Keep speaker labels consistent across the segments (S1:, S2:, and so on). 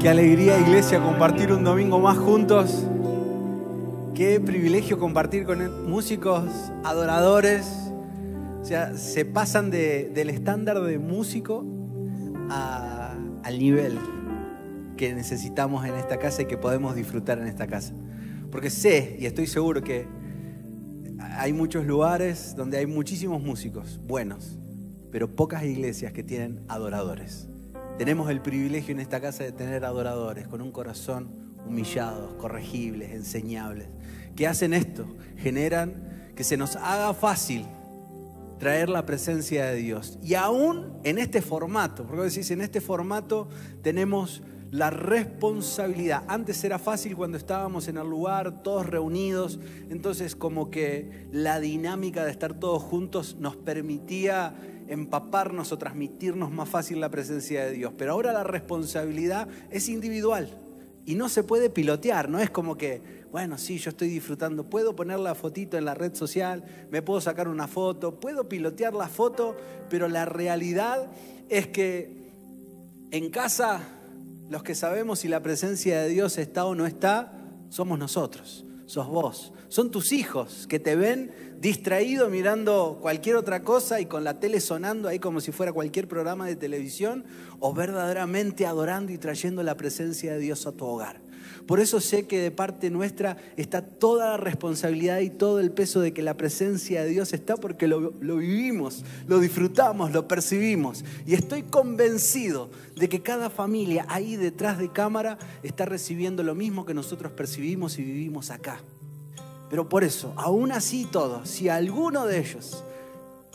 S1: Qué alegría, iglesia, compartir un domingo más juntos. Qué privilegio compartir con músicos adoradores. O sea, se pasan del estándar de músico al nivel que necesitamos en esta casa y que podemos disfrutar en esta casa. Porque sé y estoy seguro que hay muchos lugares donde hay muchísimos músicos buenos, pero pocas iglesias que tienen adoradores. Tenemos el privilegio en esta casa de tener adoradores con un corazón humillados, corregibles, enseñables, que hacen esto, generan que se nos haga fácil traer la presencia de Dios. Y aún en este formato, porque decís, en este formato tenemos la responsabilidad. Antes era fácil cuando estábamos en el lugar, todos reunidos, entonces como que la dinámica de estar todos juntos nos permitía empaparnos o transmitirnos más fácil la presencia de Dios. Pero ahora la responsabilidad es individual y no se puede pilotear, no es como que, bueno, sí, yo estoy disfrutando, puedo poner la fotito en la red social, me puedo sacar una foto, puedo pilotear la foto, pero la realidad es que en casa los que sabemos si la presencia de Dios está o no está, somos nosotros, sos vos, son tus hijos que te ven distraído mirando cualquier otra cosa y con la tele sonando ahí como si fuera cualquier programa de televisión, o verdaderamente adorando y trayendo la presencia de Dios a tu hogar. Por eso sé que de parte nuestra está toda la responsabilidad y todo el peso de que la presencia de Dios está porque lo, lo, vivimos, lo disfrutamos, lo percibimos. Y estoy convencido de que cada familia ahí detrás de cámara está recibiendo lo mismo que nosotros percibimos y vivimos acá. Pero por eso, aún así todo, si alguno de ellos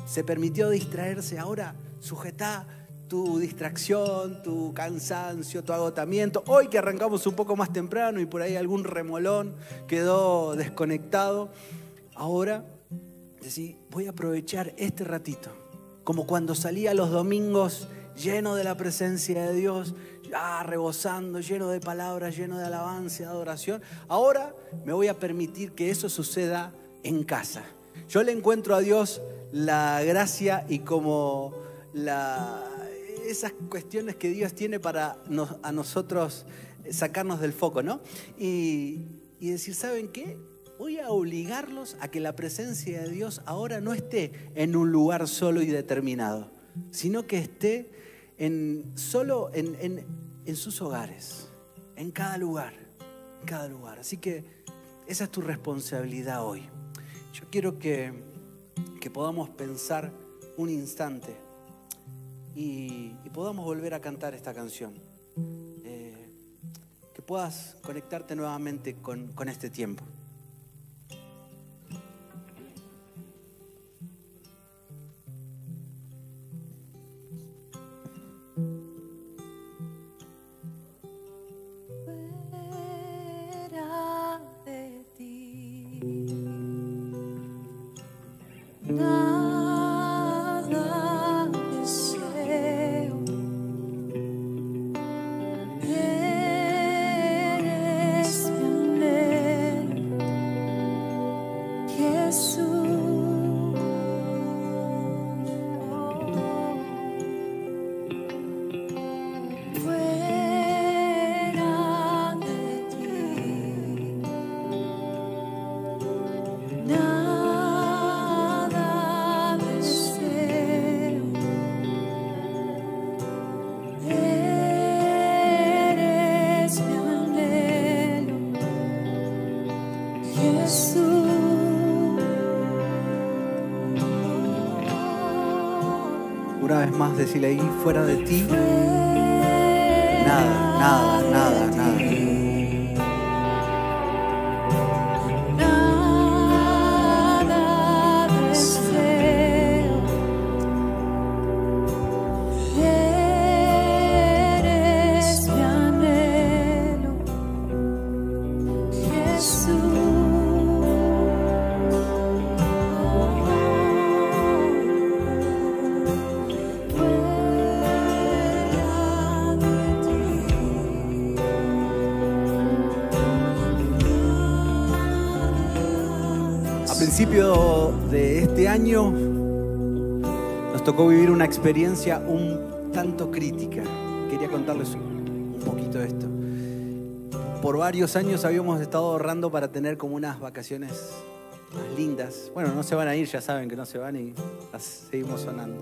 S1: se permitió distraerse, ahora sujeta tu distracción, tu cansancio, tu agotamiento. Hoy que arrancamos un poco más temprano y por ahí algún remolón quedó desconectado, ahora decís, voy a aprovechar este ratito, como cuando salía los domingos lleno de la presencia de Dios, ah, rebosando, lleno de palabras, lleno de alabanza, de adoración. Ahora me voy a permitir que eso suceda en casa. Yo le encuentro a Dios la gracia y como esas cuestiones que Dios tiene para a nosotros sacarnos del foco, ¿no? Y, y decir, ¿saben qué? Voy a obligarlos a que la presencia de Dios ahora no esté en un lugar solo y determinado, sino que esté en, solo en, sus hogares, en cada lugar, en cada lugar. Así que esa es tu responsabilidad hoy. Yo quiero que, que podamos pensar un instante y, podamos volver a cantar esta canción. Eh, que puedas conectarte nuevamente con, con este tiempo. Más decirle ahí, fuera de ti, nada, nada, nada. Principio de este año nos tocó vivir una experiencia un tanto crítica. Quería contarles un poquito esto. Por varios años habíamos estado ahorrando para tener como unas vacaciones más lindas. Bueno, no se van a ir, ya saben que no se van y seguimos sonando.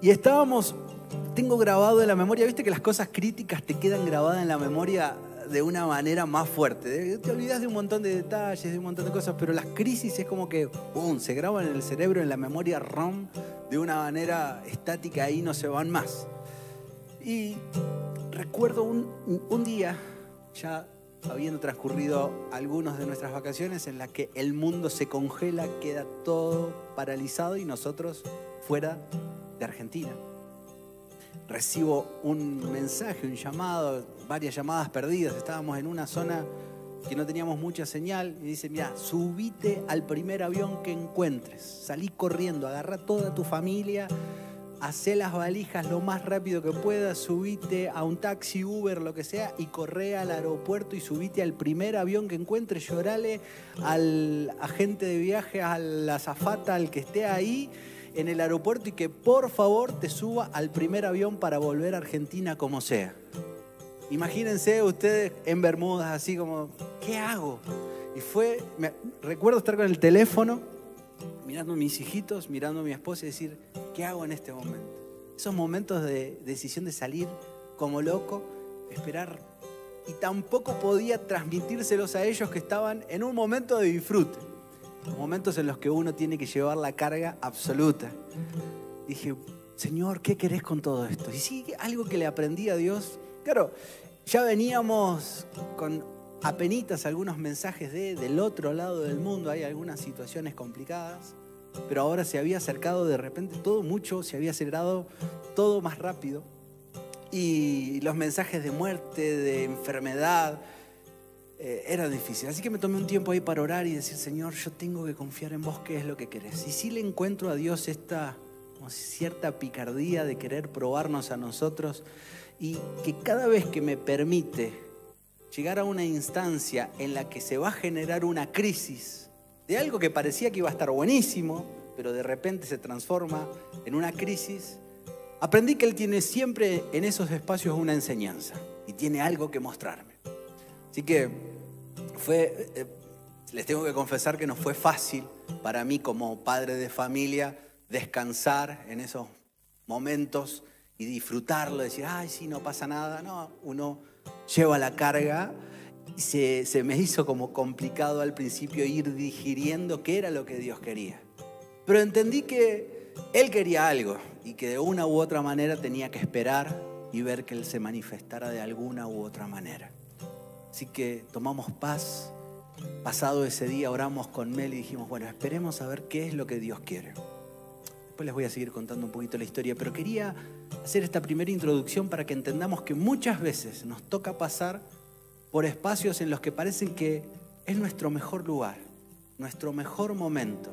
S1: Y estábamos, tengo grabado en la memoria, viste que las cosas críticas te quedan grabadas en la memoria de una manera más fuerte. Te olvidas de un montón de detalles, de un montón de cosas, pero las crisis es como que ¡pum! se graban en el cerebro, en la memoria ROM, de una manera estática y no se van más. Y recuerdo un, un día, ya habiendo transcurrido algunos de nuestras vacaciones, en la que el mundo se congela, queda todo paralizado y nosotros fuera de Argentina recibo un mensaje, un llamado, varias llamadas perdidas. Estábamos en una zona que no teníamos mucha señal y dice, mira, subite al primer avión que encuentres, salí corriendo, agarra toda tu familia, hacé las valijas lo más rápido que puedas, subite a un taxi, Uber, lo que sea, y corre al aeropuerto y subite al primer avión que encuentres, llorale al agente de viaje, a la azafata, al que esté ahí en el aeropuerto y que por favor te suba al primer avión para volver a Argentina como sea. Imagínense ustedes en Bermudas así como, ¿qué hago? Y fue, recuerdo estar con el teléfono, mirando a mis hijitos, mirando a mi esposa y decir, ¿qué hago en este momento? Esos momentos de decisión de salir como loco, esperar. Y tampoco podía transmitírselos a ellos que estaban en un momento de disfrute momentos en los que uno tiene que llevar la carga absoluta. Dije, Señor, ¿qué querés con todo esto? Y sí, algo que le aprendí a Dios. Claro, ya veníamos con apenitas algunos mensajes de del otro lado del mundo, hay algunas situaciones complicadas, pero ahora se había acercado de repente todo mucho, se había acelerado todo más rápido. Y los mensajes de muerte, de enfermedad, eh, era difícil. Así que me tomé un tiempo ahí para orar y decir, Señor, yo tengo que confiar en vos, ¿qué es lo que querés? Y si le encuentro a Dios esta cierta picardía de querer probarnos a nosotros y que cada vez que me permite llegar a una instancia en la que se va a generar una crisis de algo que parecía que iba a estar buenísimo, pero de repente se transforma en una crisis, aprendí que Él tiene siempre en esos espacios una enseñanza y tiene algo que mostrarme. Así que fue, eh, les tengo que confesar que no fue fácil para mí como padre de familia descansar en esos momentos y disfrutarlo, decir, ay, sí, no pasa nada. No, uno lleva la carga y se, se me hizo como complicado al principio ir digiriendo qué era lo que Dios quería. Pero entendí que Él quería algo y que de una u otra manera tenía que esperar y ver que Él se manifestara de alguna u otra manera. Así que tomamos paz. Pasado ese día oramos con Mel y dijimos, bueno, esperemos a ver qué es lo que Dios quiere. Después les voy a seguir contando un poquito la historia, pero quería hacer esta primera introducción para que entendamos que muchas veces nos toca pasar por espacios en los que parecen que es nuestro mejor lugar, nuestro mejor momento,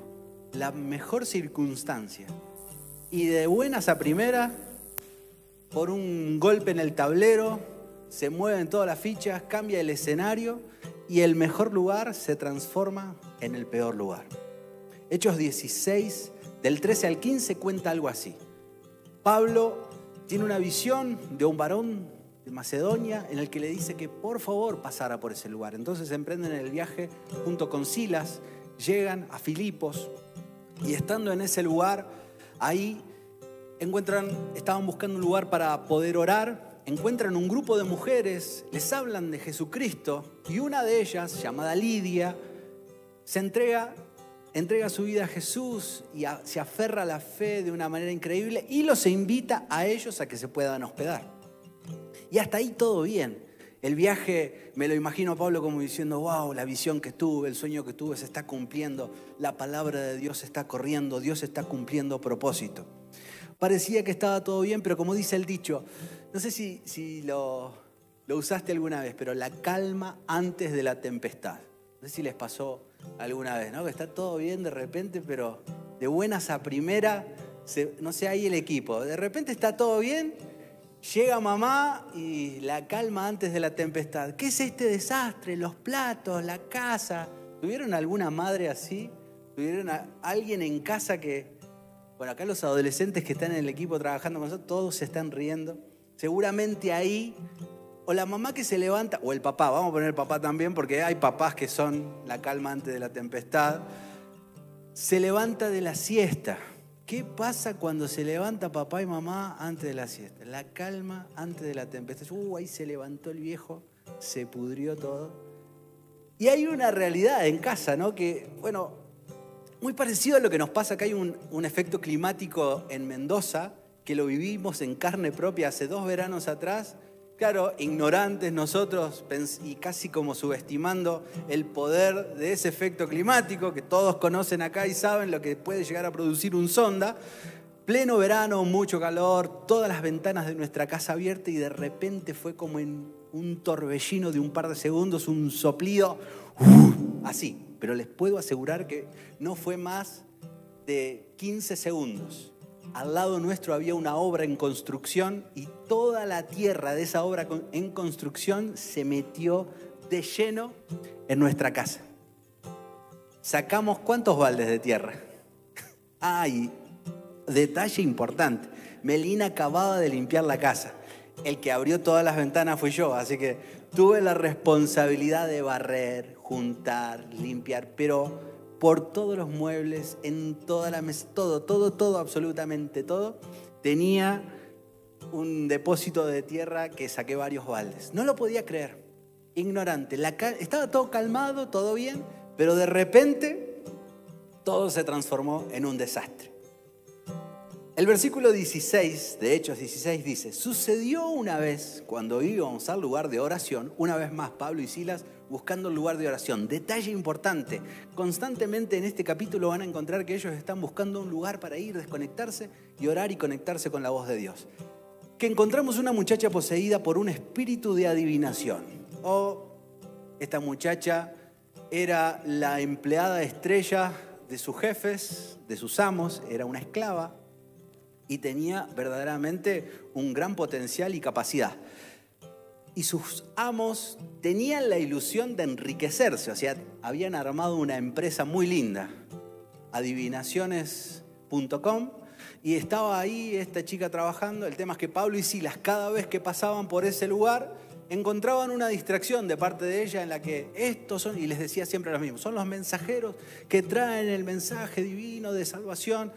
S1: la mejor circunstancia. Y de buenas a primera, por un golpe en el tablero, se mueven todas las fichas, cambia el escenario y el mejor lugar se transforma en el peor lugar. Hechos 16, del 13 al 15, cuenta algo así. Pablo tiene una visión de un varón de Macedonia en el que le dice que por favor pasara por ese lugar. Entonces emprenden el viaje junto con Silas, llegan a Filipos y estando en ese lugar, ahí encuentran, estaban buscando un lugar para poder orar encuentran un grupo de mujeres, les hablan de Jesucristo y una de ellas, llamada Lidia, se entrega, entrega su vida a Jesús y se aferra a la fe de una manera increíble y los invita a ellos a que se puedan hospedar. Y hasta ahí todo bien. El viaje, me lo imagino a Pablo como diciendo, wow, la visión que tuve, el sueño que tuve se está cumpliendo, la palabra de Dios está corriendo, Dios está cumpliendo propósito. Parecía que estaba todo bien, pero como dice el dicho, no sé si, lo, lo usaste alguna vez, pero la calma antes de la tempestad. No sé si les pasó alguna vez, ¿no? Que está todo bien de repente, pero de buenas a primera, no sé, ahí el equipo. De repente está todo bien, llega mamá y la calma antes de la tempestad. ¿Qué es este desastre? Los platos, la casa. ¿Tuvieron alguna madre así? ¿Tuvieron alguien en casa que... Bueno, acá los adolescentes que están en el equipo trabajando con nosotros, todos se están riendo seguramente ahí, o la mamá que se levanta, o el papá, vamos a poner el papá también, porque hay papás que son la calma antes de la tempestad, se levanta de la siesta. ¿Qué pasa cuando se levanta papá y mamá antes de la siesta? La calma antes de la tempestad. Uh, ahí se levantó el viejo, se pudrió todo. Y hay una realidad en casa, ¿no? Que, bueno, muy parecido a lo que nos pasa acá, hay un, un efecto climático en Mendoza, que lo vivimos en carne propia hace dos veranos atrás, Claro, ignorantes nosotros y casi como subestimando el poder de ese efecto climático que todos conocen acá y saben lo que puede llegar a producir un sonda. Pleno verano, mucho calor, todas las ventanas de nuestra casa abiertas y de repente fue como en un torbellino de un par de segundos, un soplido, así. Pero les puedo asegurar que no fue más de 15 segundos al lado nuestro había una obra en construcción y toda la tierra de esa obra en construcción se metió de lleno en nuestra casa. Sacamos cuántos baldes de tierra. Ay, detalle importante. Melina acababa de limpiar la casa. El que abrió todas las ventanas fui yo, así que tuve la responsabilidad de barrer, juntar, limpiar, pero por todos los muebles, en toda la mesa, todo, todo, todo, absolutamente todo, tenía un depósito de tierra que saqué varios baldes. No lo podía creer, ignorante. estaba todo calmado, todo bien, pero de repente todo se transformó en un desastre. El versículo 16 de Hechos 16 dice, sucedió una vez cuando íbamos al lugar de oración, una vez más Pablo y Silas buscando el lugar de oración. Detalle importante, constantemente en este capítulo van a encontrar que ellos están buscando un lugar para ir, desconectarse y orar y conectarse con la voz de Dios. Que encontramos una muchacha poseída por un espíritu de adivinación. O esta muchacha era la empleada estrella de sus jefes, de sus amos, era una esclava y tenía verdaderamente un gran potencial y capacidad y sus amos tenían la ilusión de enriquecerse, o sea, habían armado una empresa muy linda, adivinaciones.com, y estaba ahí esta chica trabajando. El tema es que Pablo y Silas, cada vez que pasaban por ese lugar, encontraban una distracción de parte de ella en la que estos son, y les decía siempre lo mismo, son los mensajeros que traen el mensaje divino de salvación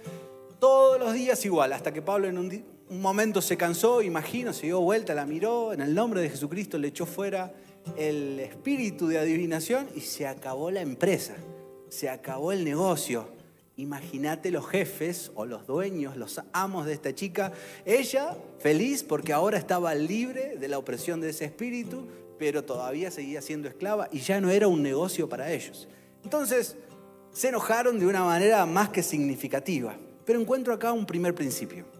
S1: todos los días igual, hasta que Pablo en un, un momento se cansó, imagino, se dio vuelta, la miró, en el nombre de Jesucristo le echó fuera el espíritu de adivinación y se acabó la empresa, se acabó el negocio. Imagínate los jefes o los dueños, los amos de esta chica. Ella feliz porque ahora estaba libre de la opresión de ese espíritu, pero todavía seguía siendo esclava y ya no era un negocio para ellos. Entonces se enojaron de una manera más que significativa. Pero encuentro acá un primer principio.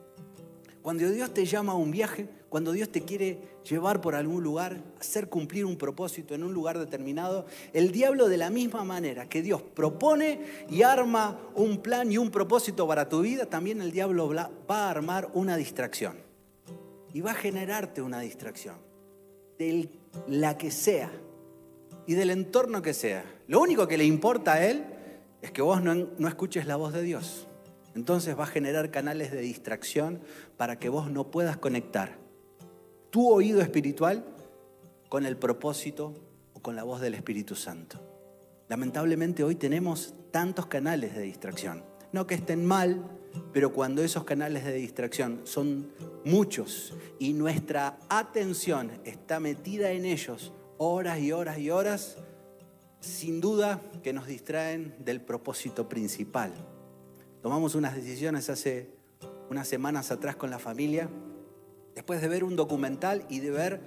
S1: Cuando Dios te llama a un viaje, cuando Dios te quiere llevar por algún lugar, hacer cumplir un propósito en un lugar determinado, el diablo de la misma manera que Dios propone y arma un plan y un propósito para tu vida, también el diablo va a armar una distracción. Y va a generarte una distracción, de la que sea y del entorno que sea. Lo único que le importa a él es que vos no, no escuches la voz de Dios. Entonces va a generar canales de distracción para que vos no puedas conectar tu oído espiritual con el propósito o con la voz del Espíritu Santo. Lamentablemente hoy tenemos tantos canales de distracción. No que estén mal, pero cuando esos canales de distracción son muchos y nuestra atención está metida en ellos horas y horas y horas, sin duda que nos distraen del propósito principal Tomamos unas decisiones hace unas semanas atrás con la familia, después de ver un documental y de ver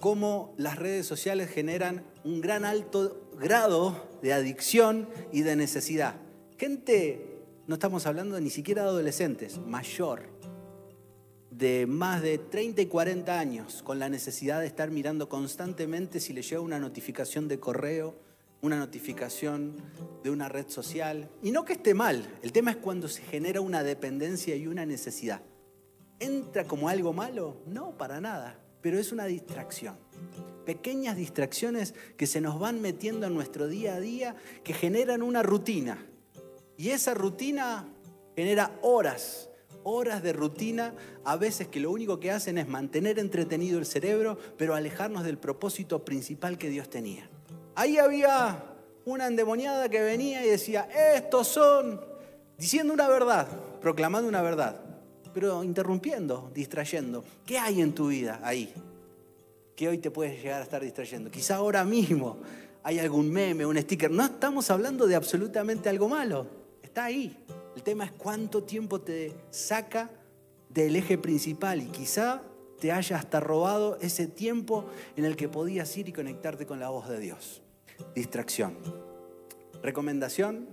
S1: cómo las redes sociales generan un gran alto grado de adicción y de necesidad. Gente, no estamos hablando ni siquiera de adolescentes, mayor, de más de 30 y 40 años, con la necesidad de estar mirando constantemente si le llega una notificación de correo, una notificación de una red social. Y no que esté mal, el tema es cuando se genera una dependencia y una necesidad. ¿Entra como algo malo? No, para nada, pero es una distracción. Pequeñas distracciones que se nos van metiendo en nuestro día a día, que generan una rutina. Y esa rutina genera horas, horas de rutina, a veces que lo único que hacen es mantener entretenido el cerebro, pero alejarnos del propósito principal que Dios tenía. Ahí había una endemoniada que venía y decía, estos son, diciendo una verdad, proclamando una verdad, pero interrumpiendo, distrayendo. ¿Qué hay en tu vida ahí? Que hoy te puedes llegar a estar distrayendo. Quizá ahora mismo hay algún meme, un sticker. No estamos hablando de absolutamente algo malo. Está ahí. El tema es cuánto tiempo te saca del eje principal y quizá te haya hasta robado ese tiempo en el que podías ir y conectarte con la voz de Dios. Distracción. Recomendación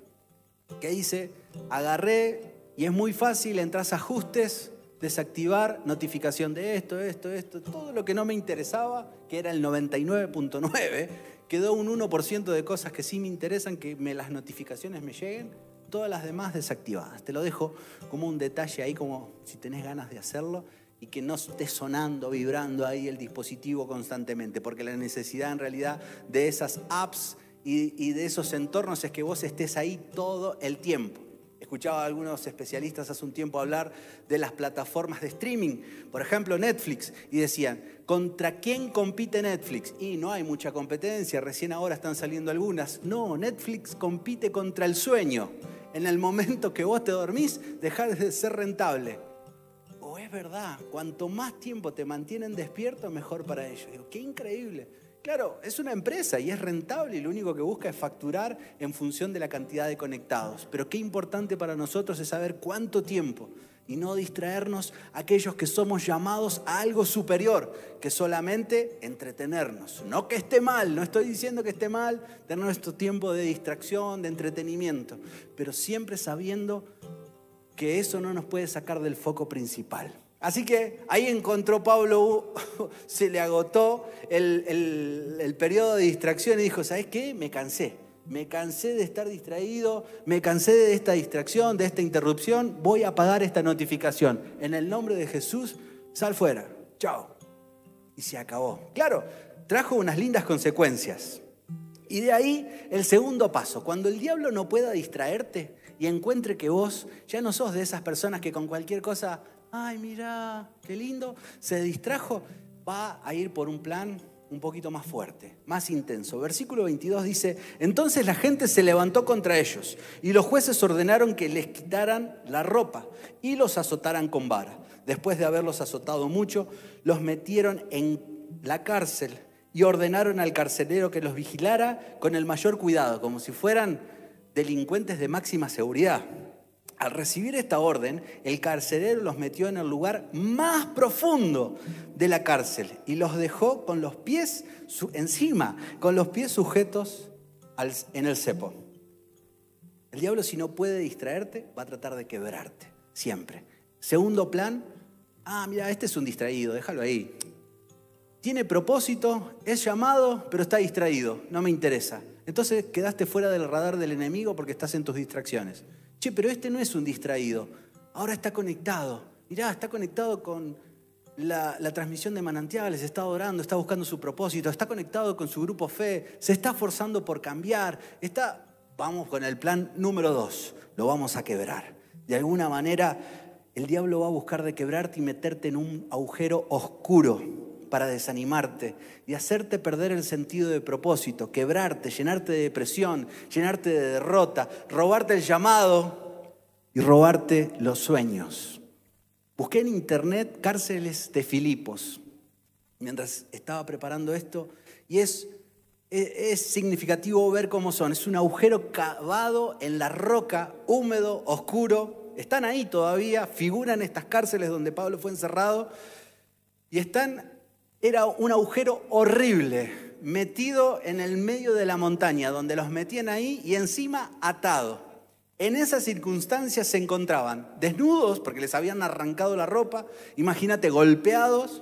S1: que hice, agarré y es muy fácil, entras a ajustes, desactivar notificación de esto, esto, esto, todo lo que no me interesaba, que era el 99.9, quedó un 1% de cosas que sí me interesan, que me, las notificaciones me lleguen, todas las demás desactivadas. Te lo dejo como un detalle ahí, como si tenés ganas de hacerlo y que no esté sonando, vibrando ahí el dispositivo constantemente, porque la necesidad en realidad de esas apps y, de esos entornos es que vos estés ahí todo el tiempo. Escuchaba a algunos especialistas hace un tiempo hablar de las plataformas de streaming, por ejemplo Netflix, y decían, ¿contra quién compite Netflix? Y no hay mucha competencia, recién ahora están saliendo algunas. No, Netflix compite contra el sueño. En el momento que vos te dormís, dejar de ser rentable. Verdad, cuanto más tiempo te mantienen despierto, mejor para ellos. Digo, qué increíble. Claro, es una empresa y es rentable y lo único que busca es facturar en función de la cantidad de conectados. Pero qué importante para nosotros es saber cuánto tiempo y no distraernos aquellos que somos llamados a algo superior que solamente entretenernos. No que esté mal, no estoy diciendo que esté mal tener nuestro tiempo de distracción, de entretenimiento, pero siempre sabiendo que eso no nos puede sacar del foco principal. Así que ahí encontró Pablo, se le agotó el, periodo de distracción y dijo, ¿sabes qué? Me cansé. Me cansé de estar distraído, me cansé de esta distracción, de esta interrupción, voy a apagar esta notificación. En el nombre de Jesús, sal fuera. Chao. Y se acabó. Claro, trajo unas lindas consecuencias. Y de ahí el segundo paso, cuando el diablo no pueda distraerte y encuentre que vos ya no sos de esas personas que con cualquier cosa ay, mira, qué lindo, se distrajo, va a ir por un plan un poquito más fuerte, más intenso. Versículo 22 dice, entonces la gente se levantó contra ellos y los jueces ordenaron que les quitaran la ropa y los azotaran con vara. Después de haberlos azotado mucho, los metieron en la cárcel y ordenaron al carcelero que los vigilara con el mayor cuidado, como si fueran delincuentes de máxima seguridad. Al recibir esta orden, el carcelero los metió en el lugar más profundo de la cárcel y los dejó con los pies encima, con los pies sujetos en el cepo. El diablo si no puede distraerte, va a tratar de quebrarte, siempre. Segundo plan, ah, mira, este es un distraído, déjalo ahí. Tiene propósito, es llamado, pero está distraído, no me interesa. Entonces quedaste fuera del radar del enemigo porque estás en tus distracciones. Che, pero este no es un distraído, ahora está conectado. Mirá, está conectado con la, transmisión de manantiales, está orando, está buscando su propósito, está conectado con su grupo fe, se está forzando por cambiar, está, vamos con el plan número dos, lo vamos a quebrar. De alguna manera, el diablo va a buscar de quebrarte y meterte en un agujero oscuro para desanimarte y hacerte perder el sentido de propósito, quebrarte, llenarte de depresión, llenarte de derrota, robarte el llamado y robarte los sueños. Busqué en internet cárceles de Filipos mientras estaba preparando esto y es, es, significativo ver cómo son. Es un agujero cavado en la roca, húmedo, oscuro. Están ahí todavía, figuran estas cárceles donde Pablo fue encerrado y están era un agujero horrible, metido en el medio de la montaña, donde los metían ahí y encima atado. En esas circunstancias se encontraban desnudos, porque les habían arrancado la ropa, imagínate, golpeados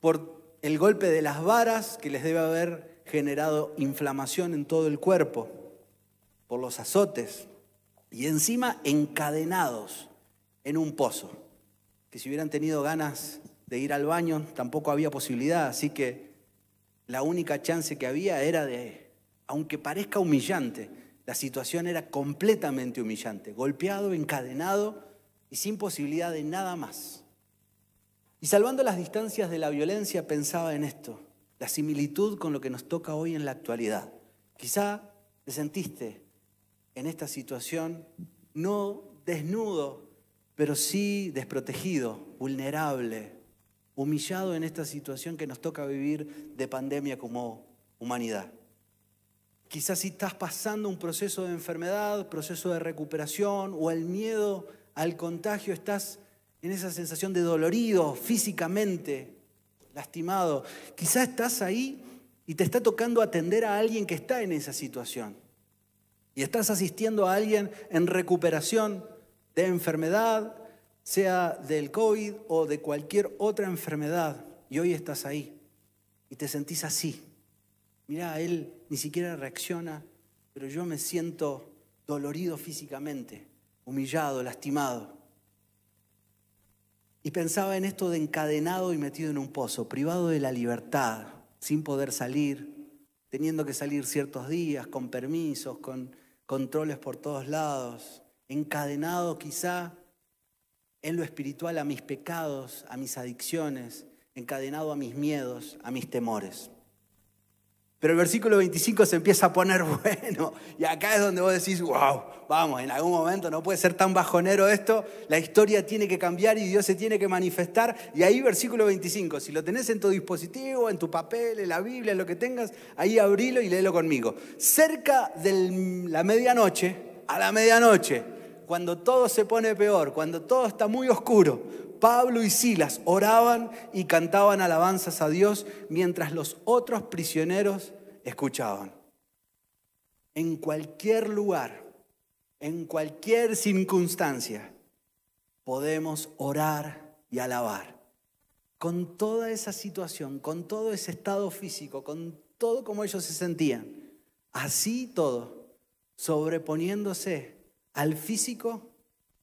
S1: por el golpe de las varas que les debe haber generado inflamación en todo el cuerpo, por los azotes, y encima encadenados en un pozo, que si hubieran tenido ganas de ir al baño, tampoco había posibilidad, así que la única chance que había era de, aunque parezca humillante, la situación era completamente humillante, golpeado, encadenado y sin posibilidad de nada más. Y salvando las distancias de la violencia pensaba en esto, la similitud con lo que nos toca hoy en la actualidad. Quizá te sentiste en esta situación no desnudo, pero sí desprotegido, vulnerable, humillado en esta situación que nos toca vivir de pandemia como humanidad. Quizás si estás pasando un proceso de enfermedad, proceso de recuperación o el miedo al contagio, estás en esa sensación de dolorido físicamente, lastimado. Quizás estás ahí y te está tocando atender a alguien que está en esa situación. Y estás asistiendo a alguien en recuperación de enfermedad, sea del COVID o de cualquier otra enfermedad, y hoy estás ahí y te sentís así. Mira, él ni siquiera reacciona, pero yo me siento dolorido físicamente, humillado, lastimado. Y pensaba en esto de encadenado y metido en un pozo, privado de la libertad, sin poder salir, teniendo que salir ciertos días, con permisos, con controles por todos lados, encadenado quizá en lo espiritual a mis pecados, a mis adicciones, encadenado a mis miedos, a mis temores. Pero el versículo 25 se empieza a poner bueno. Y acá es donde vos decís, wow, vamos, en algún momento no puede ser tan bajonero esto. La historia tiene que cambiar y Dios se tiene que manifestar. Y ahí versículo 25, si lo tenés en tu dispositivo, en tu papel, en la Biblia, en lo que tengas, ahí abrilo y léelo conmigo. Cerca de la medianoche, a la medianoche, cuando todo se pone peor, cuando todo está muy oscuro, Pablo y Silas oraban y cantaban alabanzas a Dios mientras los otros prisioneros escuchaban. En cualquier lugar, en cualquier circunstancia, podemos orar y alabar. Con toda esa situación, con todo ese estado físico, con todo como ellos se sentían. Así todo, sobreponiéndose al físico,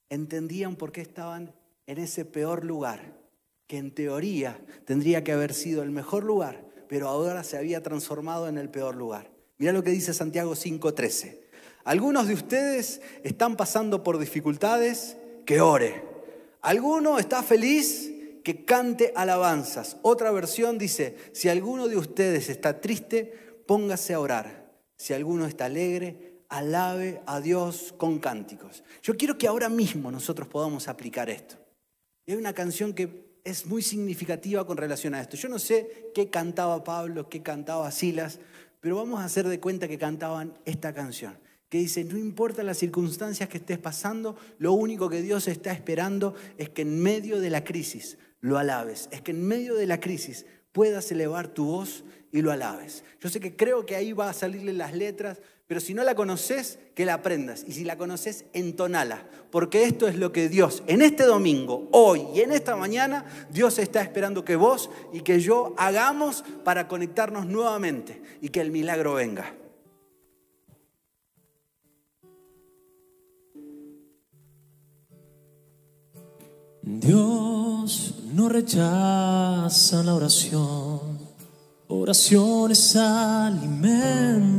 S1: entendían por qué estaban en ese peor lugar, que en teoría tendría que haber sido el mejor lugar, pero ahora se había transformado en el peor lugar. Mira lo que dice Santiago 5:13. Algunos de ustedes están pasando por dificultades, que ore. Alguno está feliz, que cante alabanzas. Otra versión dice, si alguno de ustedes está triste, póngase a orar. Si alguno está alegre, alabe a Dios con cánticos. Yo quiero que ahora mismo nosotros podamos aplicar esto. Y hay una canción que es muy significativa con relación a esto. Yo no sé qué cantaba Pablo, qué cantaba Silas, pero vamos a hacer de cuenta que cantaban esta canción, que dice, no importa las circunstancias que estés pasando, lo único que Dios está esperando es que en medio de la crisis lo alabes, es que en medio de la crisis puedas elevar tu voz y lo alabes. Yo sé que creo que ahí va a salirle las letras, pero si no la conoces, que la aprendas. Y si la conoces, entonala. Porque esto es lo que Dios, en este domingo, hoy y en esta mañana, Dios está esperando que vos y que yo hagamos para conectarnos nuevamente y que el milagro venga.
S2: Dios no rechaza la oración, oración es alimento.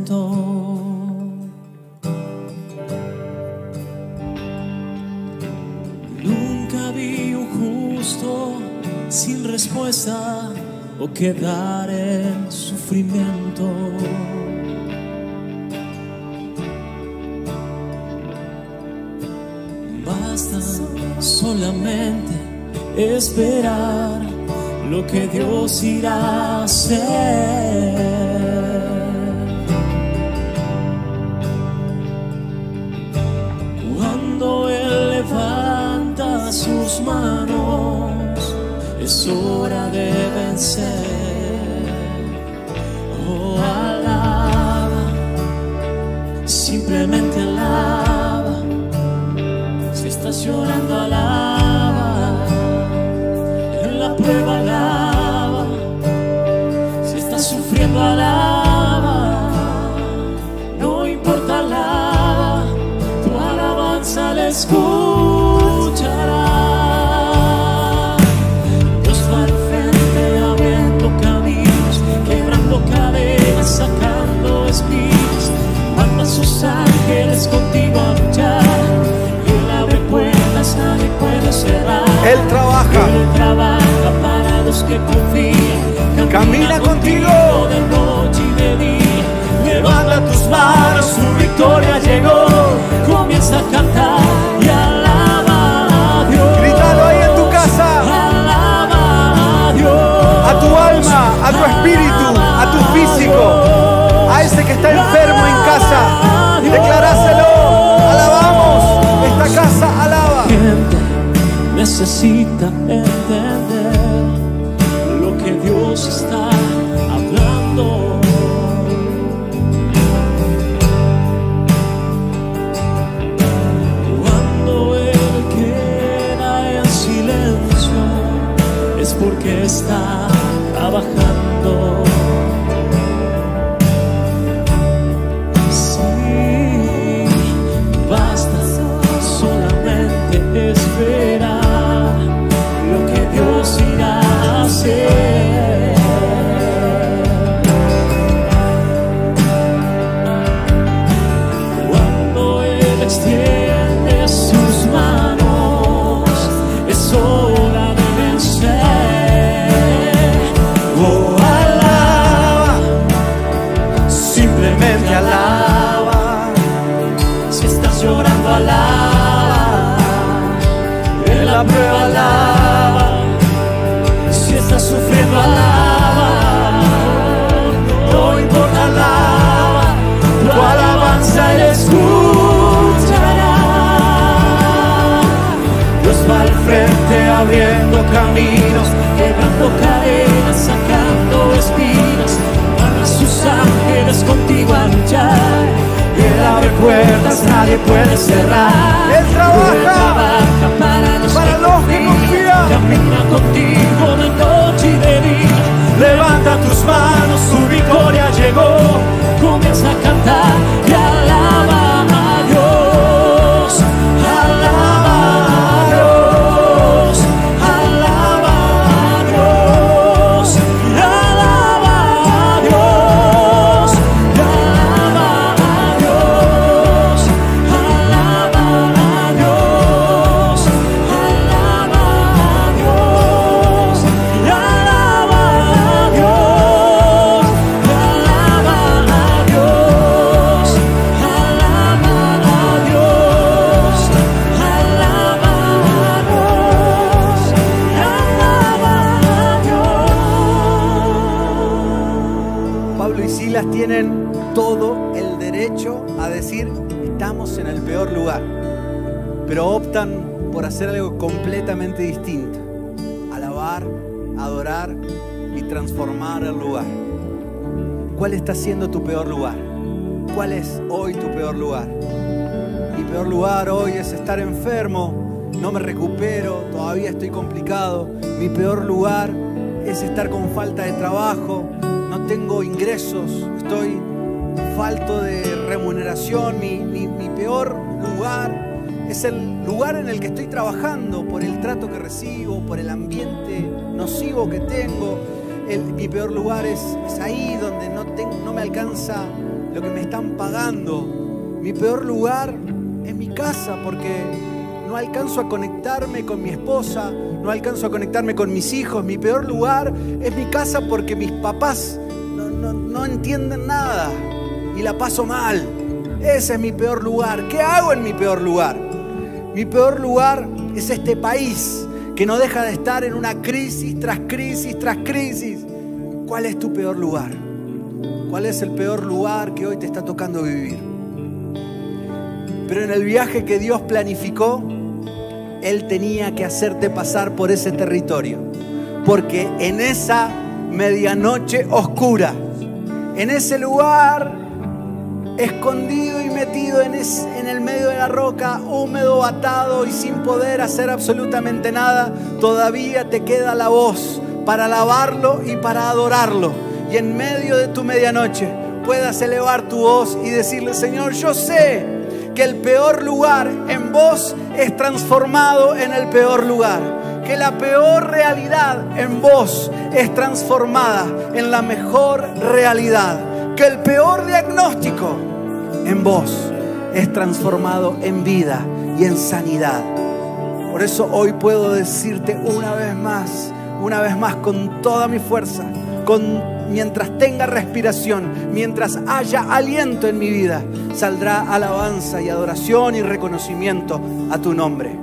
S2: sin respuesta o quedar en sufrimiento. Basta solamente esperar lo que Dios irá a hacer. sus manos, es hora de vencer. Oh, alaba, simplemente que confía,
S1: Camina contigo.
S2: de noche y de día. Levanta tus manos, su victoria llegó. Comienza a cantar y alaba a Dios.
S1: Grítalo ahí en tu casa.
S2: Alaba a Dios.
S1: A tu alma, a tu espíritu, a tu físico. A ese que está enfermo en casa. Declaráselo. Alabamos. Esta casa
S2: necesita entender lo que Dios está hablando. Cuando Él queda en silencio es porque está trabajando. Abriendo caminos, quebrando cadenas, sacando espinas. Manda a sus ángeles contigo a luchar. Él abre puertas, nadie puede cerrar.
S1: Él trabaja
S2: trabaja para los
S1: para los que confían.
S2: Camina contigo de noche y de día. Levanta tus manos, su
S1: está siendo tu peor lugar? ¿Cuál es hoy tu peor lugar? Mi peor lugar hoy es estar enfermo, no me recupero, todavía estoy complicado. Mi peor lugar es estar con falta de trabajo, no tengo ingresos, estoy falto de remuneración. Mi, mi- peor lugar es el lugar en el que estoy trabajando por el trato que recibo, por el ambiente nocivo que tengo. Mi peor lugar es, ahí donde no, me alcanza lo que me están pagando. Mi peor lugar es mi casa porque no alcanzo a conectarme con mi esposa, no alcanzo a conectarme con mis hijos. Mi peor lugar es mi casa porque mis papás no- no entienden nada y la paso mal. Ese es mi peor lugar. ¿Qué hago en mi peor lugar? Mi peor lugar es este país que no deja de estar en una crisis tras crisis tras crisis. ¿Cuál es tu peor lugar? ¿Cuál es el peor lugar que hoy te está tocando vivir? Pero en el viaje que Dios planificó, Él tenía que hacerte pasar por ese territorio. Porque en esa medianoche oscura, en ese lugar escondido y metido en, en el medio de la roca, húmedo, atado y sin poder hacer absolutamente nada, todavía te queda la voz para alabarlo y para adorarlo. Y en medio de tu medianoche puedas elevar tu voz y decirle, Señor, yo sé que el peor lugar en vos es transformado en el peor lugar. Que la peor realidad en vos es transformada en la mejor realidad. Que el peor diagnóstico en vos es transformado en vida y en sanidad. Por eso hoy puedo decirte una vez más, una vez más con toda mi fuerza, con mientras tenga respiración, mientras haya aliento en mi vida, saldrá alabanza y adoración y reconocimiento a tu nombre.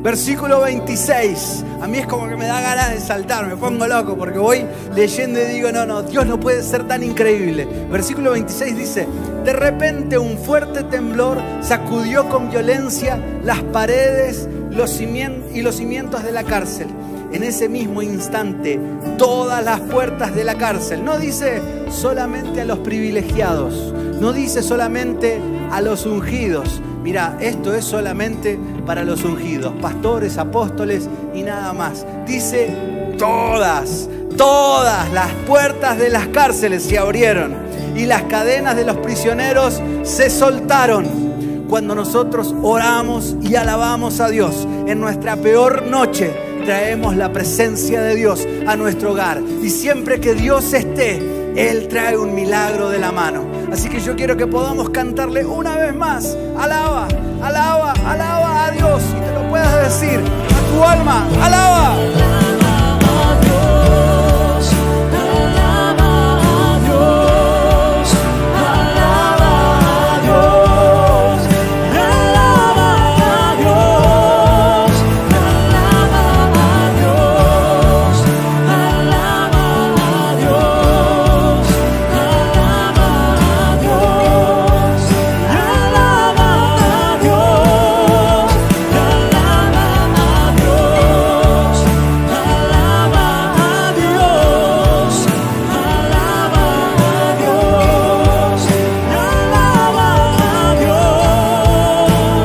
S1: Versículo 26. A mí es como que me da ganas de saltar, me pongo loco porque voy leyendo y digo, no, no, Dios no puede ser tan increíble. Versículo 26 dice, de repente un fuerte temblor sacudió con violencia las paredes los y los cimientos de la cárcel en ese mismo instante todas las puertas de la cárcel. No dice solamente a los privilegiados, no dice solamente a los ungidos. Mira, esto es solamente para los ungidos, pastores, apóstoles y nada más. Dice todas, todas las puertas de las cárceles se abrieron y las cadenas de los prisioneros se soltaron cuando nosotros oramos y alabamos a Dios en nuestra peor noche traemos la presencia de Dios a nuestro hogar. Y siempre que Dios esté, Él trae un milagro de la mano. Así que yo quiero que podamos cantarle una vez más. Alaba, alaba, alaba a Dios. Y te lo puedas decir a tu alma. Alaba.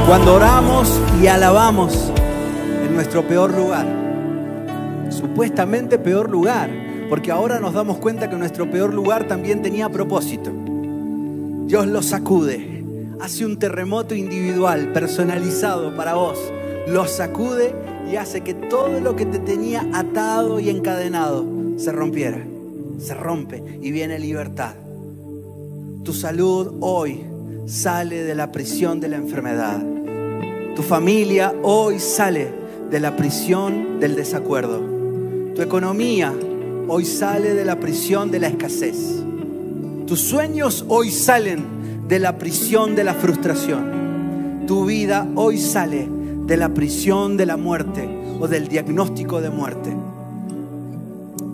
S1: Cuando oramos y alabamos en nuestro peor lugar, supuestamente peor lugar, porque ahora nos damos cuenta que nuestro peor lugar también tenía propósito. Dios lo sacude, hace un terremoto individual, personalizado para vos, lo sacude y hace que todo lo que te tenía atado y encadenado se rompiera, se rompe y viene libertad. Tu salud hoy sale de la prisión de la enfermedad. Tu familia hoy sale de la prisión del desacuerdo. Tu economía hoy sale de la prisión de la escasez. Tus sueños hoy salen de la prisión de la frustración. Tu vida hoy sale de la prisión de la muerte o del diagnóstico de muerte.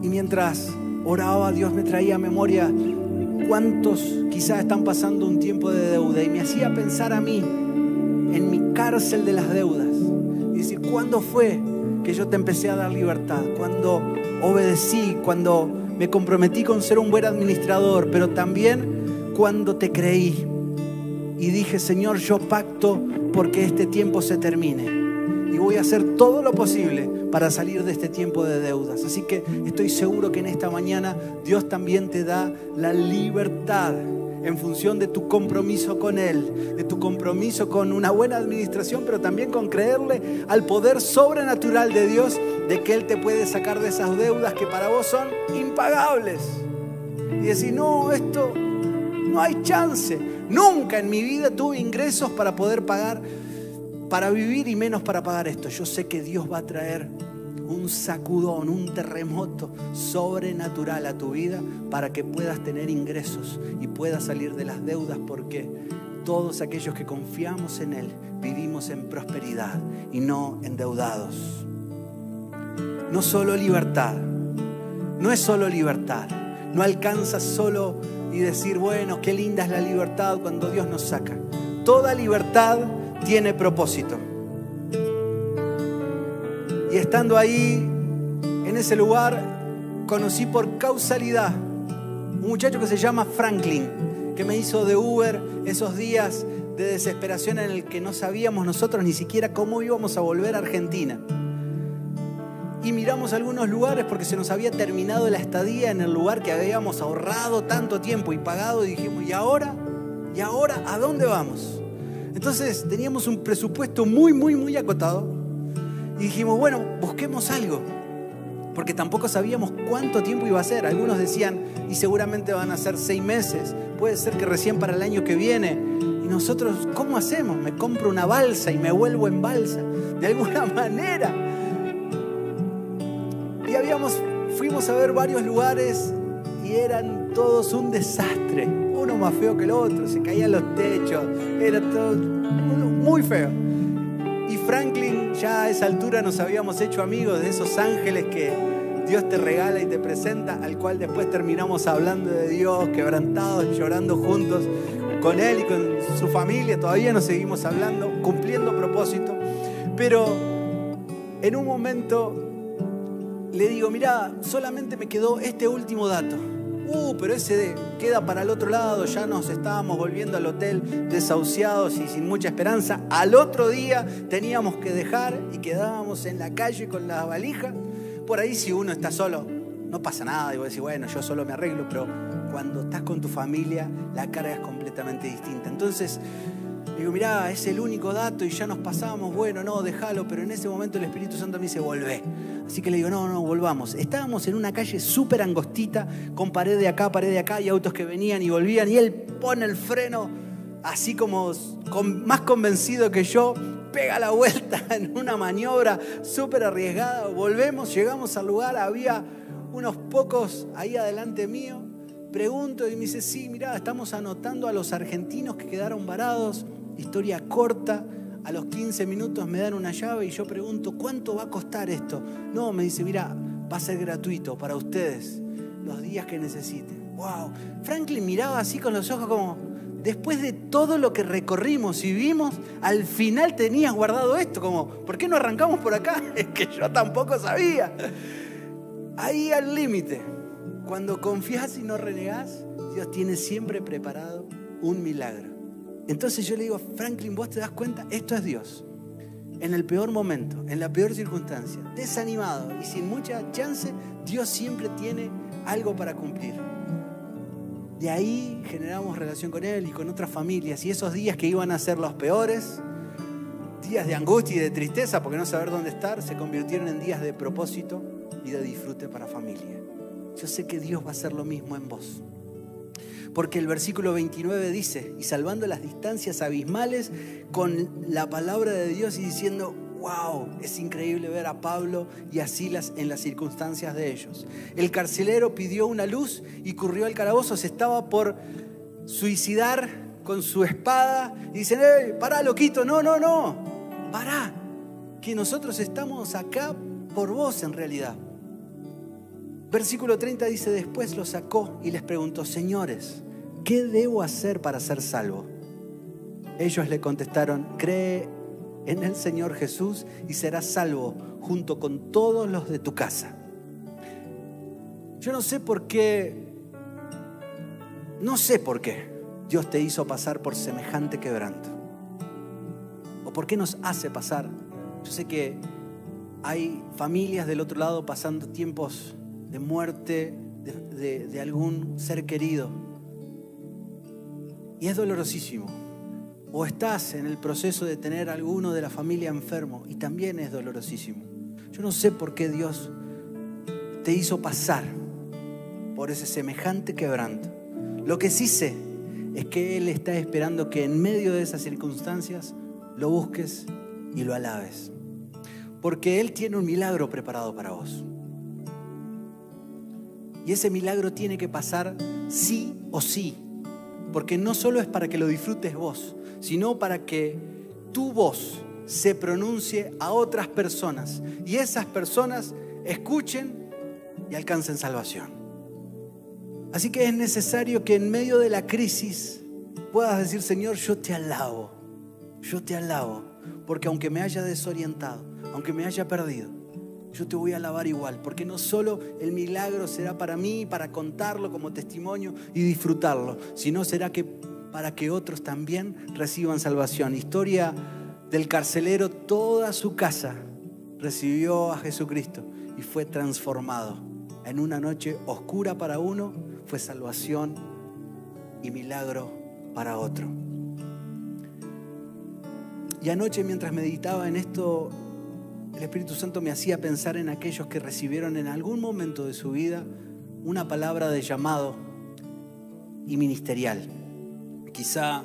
S1: Y mientras oraba, Dios me traía a memoria cuántos quizás están pasando un tiempo de deuda y me hacía pensar a mí en mi cárcel de las deudas. Y decir, ¿cuándo fue que yo te empecé a dar libertad? Cuando obedecí, cuando me comprometí con ser un buen administrador, pero también cuando te creí y dije, Señor, yo pacto porque este tiempo se termine. Y voy a hacer todo lo posible para salir de este tiempo de deudas. Así que estoy seguro que en esta mañana Dios también te da la libertad en función de tu compromiso con Él, de tu compromiso con una buena administración, pero también con creerle al poder sobrenatural de Dios, de que Él te puede sacar de esas deudas que para vos son impagables. Y decir, no, esto no hay chance. Nunca en mi vida tuve ingresos para poder pagar, para vivir y menos para pagar esto. Yo sé que Dios va a traer un sacudón, un terremoto sobrenatural a tu vida para que puedas tener ingresos y puedas salir de las deudas porque todos aquellos que confiamos en Él vivimos en prosperidad y no endeudados. No solo libertad, no es solo libertad, no alcanza solo y decir, bueno, qué linda es la libertad cuando Dios nos saca. Toda libertad tiene propósito. Y estando ahí, en ese lugar, conocí por causalidad un muchacho que se llama Franklin, que me hizo de Uber esos días de desesperación en el que no sabíamos nosotros ni siquiera cómo íbamos a volver a Argentina. Y miramos algunos lugares porque se nos había terminado la estadía en el lugar que habíamos ahorrado tanto tiempo y pagado y dijimos, ¿y ahora? ¿Y ahora a dónde vamos? Entonces teníamos un presupuesto muy, muy, muy acotado y dijimos, bueno, busquemos algo. Porque tampoco sabíamos cuánto tiempo iba a ser. Algunos decían, y seguramente van a ser seis meses. Puede ser que recién para el año que viene. Y nosotros, ¿cómo hacemos? Me compro una balsa y me vuelvo en balsa. De alguna manera. Y habíamos, fuimos a ver varios lugares y eran todos un desastre. Uno más feo que el otro, se caían los techos, era todo muy feo. Franklin, ya a esa altura nos habíamos hecho amigos de esos ángeles que Dios te regala y te presenta, al cual después terminamos hablando de Dios, quebrantados, llorando juntos con Él y con su familia. Todavía nos seguimos hablando, cumpliendo propósito. Pero en un momento le digo, mira, solamente me quedó este último dato. Uh, pero ese queda para el otro lado, ya nos estábamos volviendo al hotel desahuciados y sin mucha esperanza. Al otro día teníamos que dejar y quedábamos en la calle con la valija. Por ahí si uno está solo, no pasa nada, y vos decís, bueno, yo solo me arreglo, pero cuando estás con tu familia, la carga es completamente distinta. Entonces, digo, mirá, es el único dato y ya nos pasamos, bueno, no, déjalo, pero en ese momento el Espíritu Santo me dice, volvé. Así que le digo, no, no, volvamos. Estábamos en una calle súper angostita, con pared de acá, pared de acá, y autos que venían y volvían, y él pone el freno, así como más convencido que yo, pega la vuelta en una maniobra súper arriesgada. Volvemos, llegamos al lugar, había unos pocos ahí adelante mío. Pregunto y me dice, sí, mira, estamos anotando a los argentinos que quedaron varados. Historia corta, a los 15 minutos me dan una llave y yo pregunto, ¿cuánto va a costar esto? No, me dice, mira, va a ser gratuito para ustedes los días que necesiten. ¡Wow! Franklin miraba así con los ojos como, después de todo lo que recorrimos y vimos, al final tenías guardado esto, como, ¿por qué no arrancamos por acá? Es que yo tampoco sabía. Ahí al límite, cuando confías y no renegas, Dios tiene siempre preparado un milagro. Entonces yo le digo, Franklin, vos te das cuenta, esto es Dios. En el peor momento, en la peor circunstancia, desanimado y sin mucha chance, Dios siempre tiene algo para cumplir. De ahí generamos relación con Él y con otras familias. Y esos días que iban a ser los peores, días de angustia y de tristeza porque no saber dónde estar, se convirtieron en días de propósito y de disfrute para familia. Yo sé que Dios va a hacer lo mismo en vos. Porque el versículo 29 dice, y salvando las distancias abismales con la palabra de Dios y diciendo, wow, es increíble ver a Pablo y a Silas en las circunstancias de ellos. El carcelero pidió una luz y corrió al calabozo, se estaba por suicidar con su espada y dicen, ¡eh, pará, loquito! No, no, no, pará, que nosotros estamos acá por vos en realidad. Versículo 30 dice, después lo sacó y les preguntó, señores, ¿qué debo hacer para ser salvo? Ellos le contestaron, cree en el Señor Jesús y serás salvo junto con todos los de tu casa. Yo no sé por qué, no sé por qué Dios te hizo pasar por semejante quebranto. O por qué nos hace pasar. Yo sé que hay familias del otro lado pasando tiempos de muerte de, de algún ser querido y es dolorosísimo. O estás en el proceso de tener alguno de la familia enfermo y también es dolorosísimo. Yo no sé por qué Dios te hizo pasar por ese semejante quebranto. Lo que sí sé es que Él está esperando que en medio de esas circunstancias lo busques y lo alabes. Porque Él tiene un milagro preparado para vos. Y ese milagro tiene que pasar sí o sí. Porque no solo es para que lo disfrutes vos, sino para que tu voz se pronuncie a otras personas. Y esas personas escuchen y alcancen salvación. Así que es necesario que en medio de la crisis puedas decir, Señor, yo te alabo, yo te alabo, porque aunque me haya desorientado, aunque me haya perdido, yo te voy a alabar igual, porque no solo el milagro será para mí, para contarlo como testimonio y disfrutarlo, sino será que para que otros también reciban salvación. Historia del carcelero, toda su casa recibió a Jesucristo y fue transformado. En una noche oscura para uno fue salvación y milagro para otro. Y anoche mientras meditaba en esto, el Espíritu Santo me hacía pensar en aquellos que recibieron en algún momento de su vida una palabra de llamado y ministerial. Quizá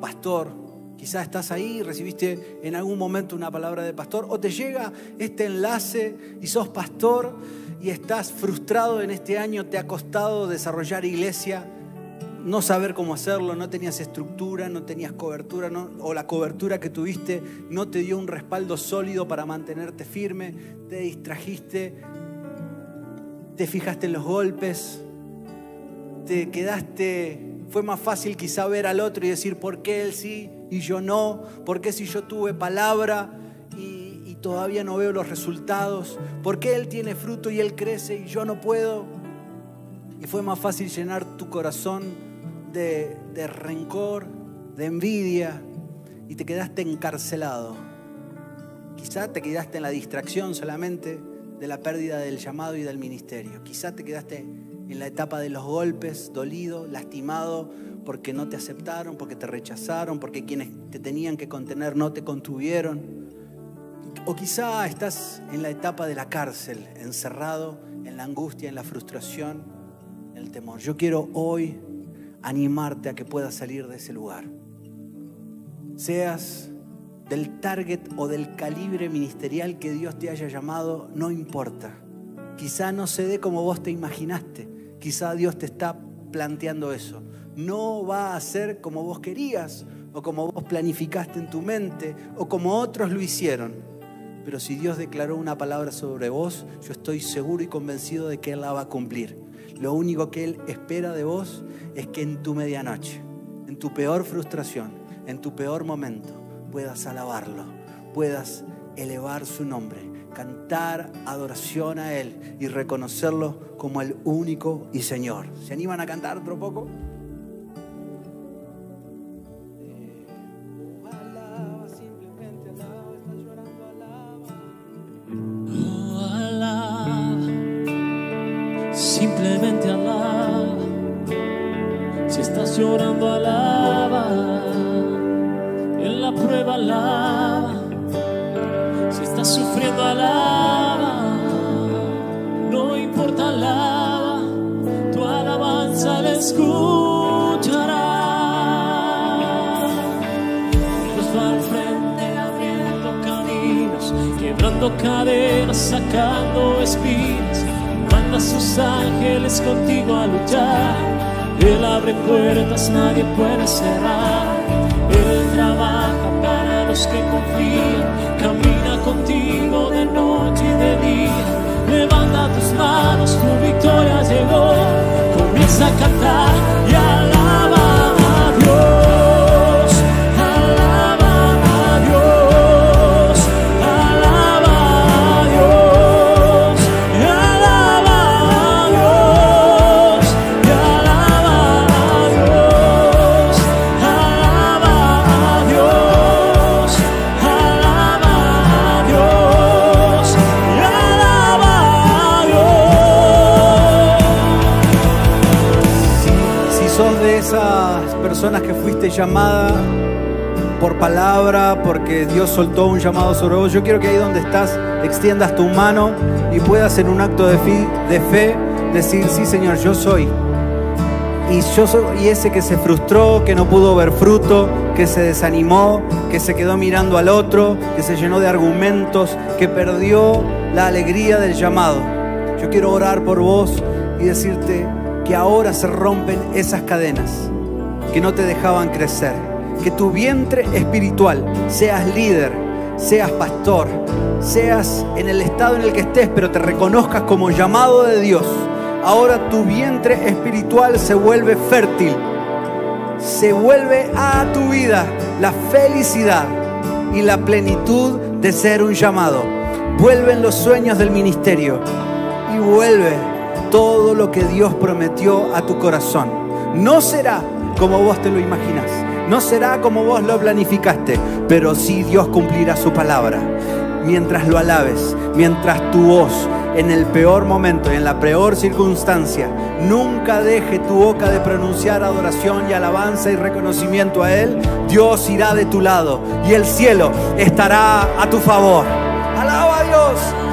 S1: pastor, Quizás estás ahí, recibiste en algún momento una palabra de pastor, o te llega este enlace y sos pastor y estás frustrado en este año, te ha costado desarrollar iglesia, no saber cómo hacerlo, no tenías estructura, no tenías cobertura, o la cobertura que tuviste no te dio un respaldo sólido para mantenerte firme, te distrajiste, te fijaste en los golpes, te quedaste, fue más fácil quizá ver al otro y decir, ¿por qué él sí y yo no? ¿Por qué si yo tuve palabra y, y todavía no veo los resultados? ¿Por qué él tiene fruto y él crece y yo no puedo? Y fue más fácil llenar tu corazón de, rencor, de envidia y te quedaste encarcelado. Quizá te quedaste en la distracción solamente de la pérdida del llamado y del ministerio. Quizá te quedaste en la etapa de los golpes, dolido, lastimado, porque no te aceptaron, porque te rechazaron, porque quienes te tenían que contener no te contuvieron. O quizá estás en la etapa de la cárcel, encerrado en la angustia, en la frustración, en el temor. Yo quiero hoy animarte a que puedas salir de ese lugar. Seas del target o del calibre ministerial que Dios te haya llamado, no importa. Quizá no se dé como vos te imaginaste. Quizá Dios te está planteando eso. No va a ser como vos querías o como vos planificaste en tu mente o como otros lo hicieron. Pero si Dios declaró una palabra sobre vos, yo estoy seguro y convencido de que Él la va a cumplir. Lo único que Él espera de vos es que en tu medianoche, en tu peor frustración, en tu peor momento, puedas alabarlo, puedas elevar su nombre, cantar adoración a Él y reconocerlo como el único y Señor. ¿Se animan a cantar otro poco?
S2: Dios
S1: soltó un llamado sobre vos, yo quiero que ahí donde estás extiendas tu mano y puedas en un acto de fe, de fe decir, sí Señor, yo soy. Y yo soy y ese que se frustró, que no pudo ver fruto, que se desanimó, que se quedó mirando al otro, que se llenó de argumentos, que perdió la alegría del llamado. Yo quiero orar por vos y decirte que ahora se rompen esas cadenas que no te dejaban crecer. Que tu vientre espiritual, seas líder, seas pastor, seas en el estado en el que estés, pero te reconozcas como llamado de Dios. Ahora tu vientre espiritual se vuelve fértil, se vuelve a tu vida la felicidad y la plenitud de ser un llamado. Vuelven los sueños del ministerio y vuelve todo lo que Dios prometió a tu corazón. No será como vos te lo imaginas. No será como vos lo planificaste, pero sí Dios cumplirá su palabra. Mientras lo alabes, mientras tu voz en el peor momento y en la peor circunstancia, nunca deje tu boca de pronunciar adoración y alabanza y reconocimiento a Él, Dios irá de tu lado y el cielo estará a tu favor. Alaba a Dios.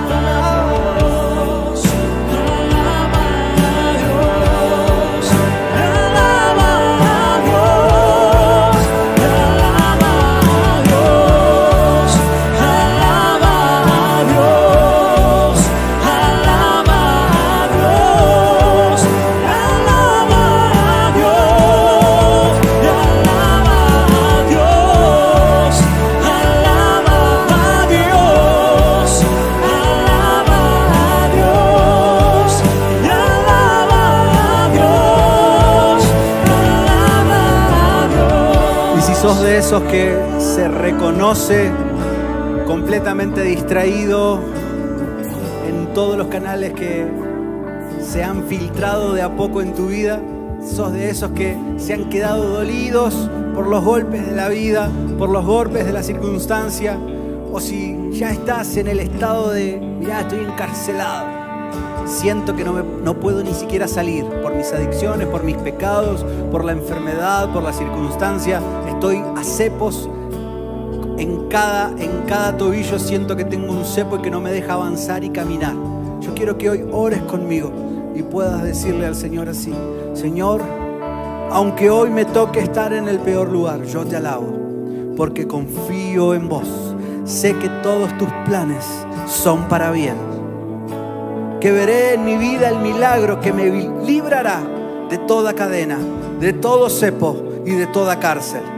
S1: Esos que se reconoce completamente distraído en todos los canales que se han filtrado de a poco en tu vida. Sos de esos que se han quedado dolidos por los golpes de la vida, por los golpes de la circunstancia, o si ya estás en el estado de, mira, estoy encarcelado, siento que no, no puedo ni siquiera salir por mis adicciones, por mis pecados, por la enfermedad, por la circunstancia, estoy a cepos. En cada, en cada tobillo siento que tengo un cepo y que no me deja avanzar y caminar. Yo quiero que hoy ores conmigo y puedas decirle al Señor así, Señor, aunque hoy me toque estar en el peor lugar, yo te alabo, porque confío en vos. Sé que todos tus planes son para bien. Que veré en mi vida el milagro que me librará de toda cadena, de todo cepo y de toda cárcel.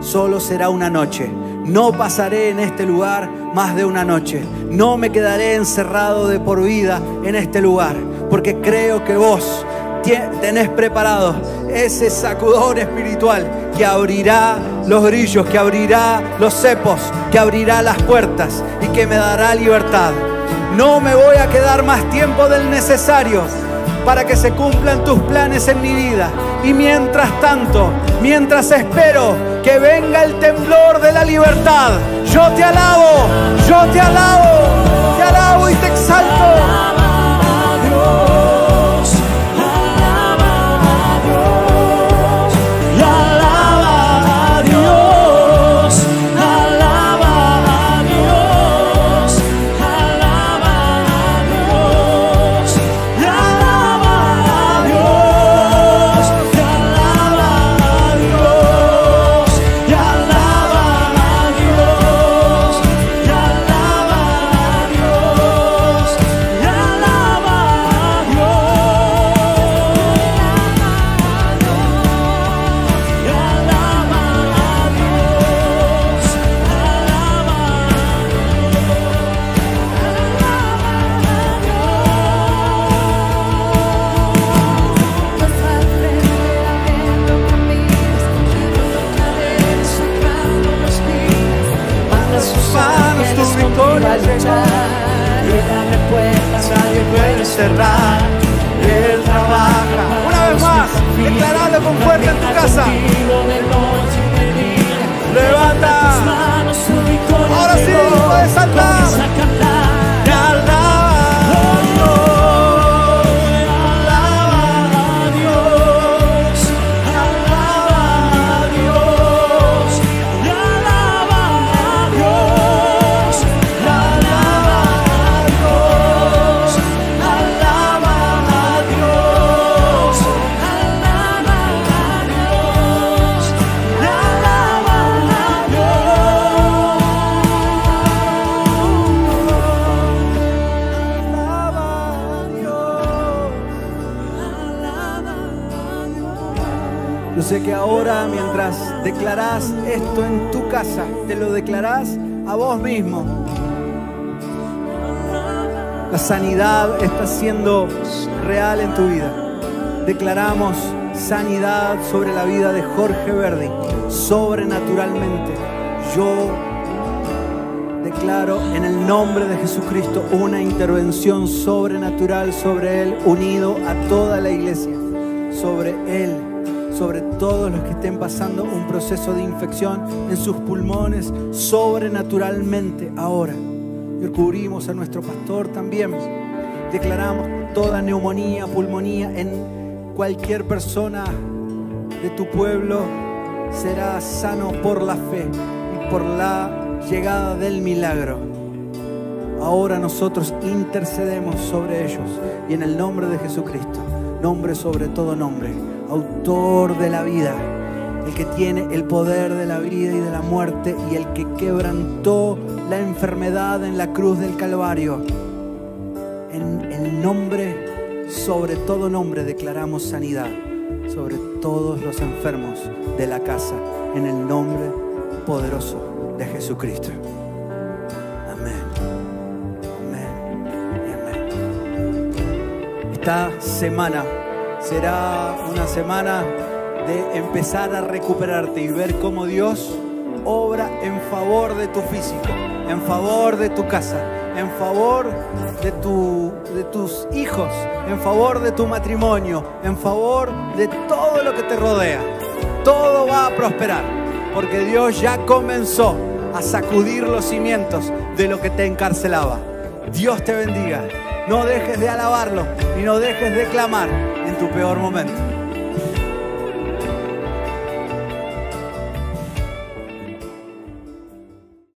S1: Solo será una noche. No pasaré en este lugar más de una noche. No me quedaré encerrado de por vida en este lugar, porque creo que vos tenés preparado ese sacudón espiritual que abrirá los grillos, que abrirá los cepos, que abrirá las puertas y que me dará libertad. No me voy a quedar más tiempo del necesario para que se cumplan tus planes en mi vida. Y mientras tanto, mientras espero que venga el temblor de la libertad, yo te alabo, yo te alabo, te alabo y te exalto.
S2: Cerrar.
S1: Te lo declarás a vos mismo. La sanidad está siendo real en tu vida. Declaramos sanidad sobre la vida de Jorge Verdi, sobrenaturalmente. Yo declaro en el nombre de Jesucristo una intervención sobrenatural sobre él, unido a toda la iglesia, sobre él, sobre todos los que estén pasando un proceso de infección en sus pulmones, sobrenaturalmente ahora. Y cubrimos a nuestro pastor también. Declaramos toda neumonía, pulmonía en cualquier persona de tu pueblo será sano por la fe y por la llegada del milagro. Ahora nosotros intercedemos sobre ellos y en el nombre de Jesucristo, nombre sobre todo nombre, autor de la vida, el que tiene el poder de la vida y de la muerte y el que quebrantó la enfermedad en la cruz del Calvario. En el nombre, sobre todo nombre, declaramos sanidad sobre todos los enfermos de la casa, en el nombre poderoso de Jesucristo. Amén. Amén. Amén. Esta semana será una semana de empezar a recuperarte y ver cómo Dios obra en favor de tu físico, en favor de tu casa, en favor de, tu, de tus hijos, en favor de tu matrimonio, en favor de todo lo que te rodea. Todo va a prosperar, porque Dios ya comenzó a sacudir los cimientos de lo que te encarcelaba. Dios te bendiga. No dejes de alabarlo y no dejes de clamar tu peor momento.